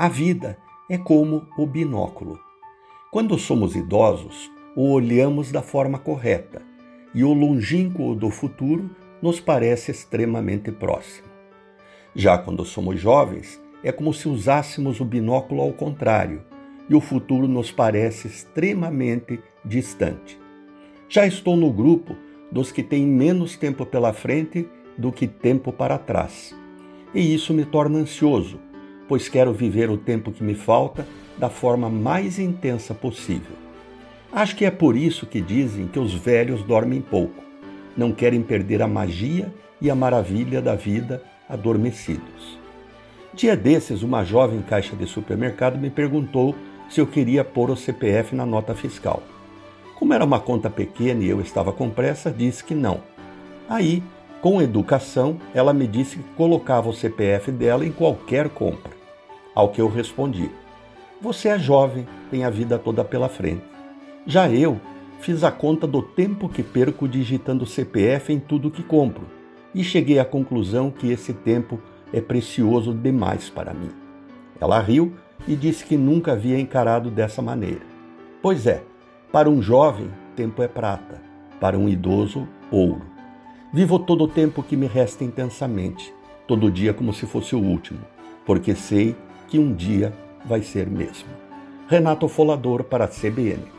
A vida é como o binóculo. Quando somos idosos, o olhamos da forma correta e o longínquo do futuro nos parece extremamente próximo. Já quando somos jovens, é como se usássemos o binóculo ao contrário e o futuro nos parece extremamente distante. Já estou no grupo dos que têm menos tempo pela frente do que tempo para trás. E isso me torna ansioso, pois quero viver o tempo que me falta da forma mais intensa possível. Acho que é por isso que dizem que os velhos dormem pouco, não querem perder a magia e a maravilha da vida adormecidos. Dia desses, uma jovem caixa de supermercado me perguntou se eu queria pôr o CPF na nota fiscal. Como era uma conta pequena e eu estava com pressa, disse que não. Aí, com educação, ela me disse que colocava o CPF dela em qualquer compra. Ao que eu respondi: Você é jovem, tem a vida toda pela frente. Já eu fiz a conta do tempo que perco digitando CPF em tudo que compro e cheguei à conclusão que esse tempo é precioso demais para mim. Ela riu e disse que nunca havia encarado dessa maneira. Pois é, para um jovem, tempo é prata, para um idoso, ouro. Vivo todo o tempo que me resta intensamente, todo dia como se fosse o último, porque sei que um dia vai ser mesmo. Renato Folador para a CBN.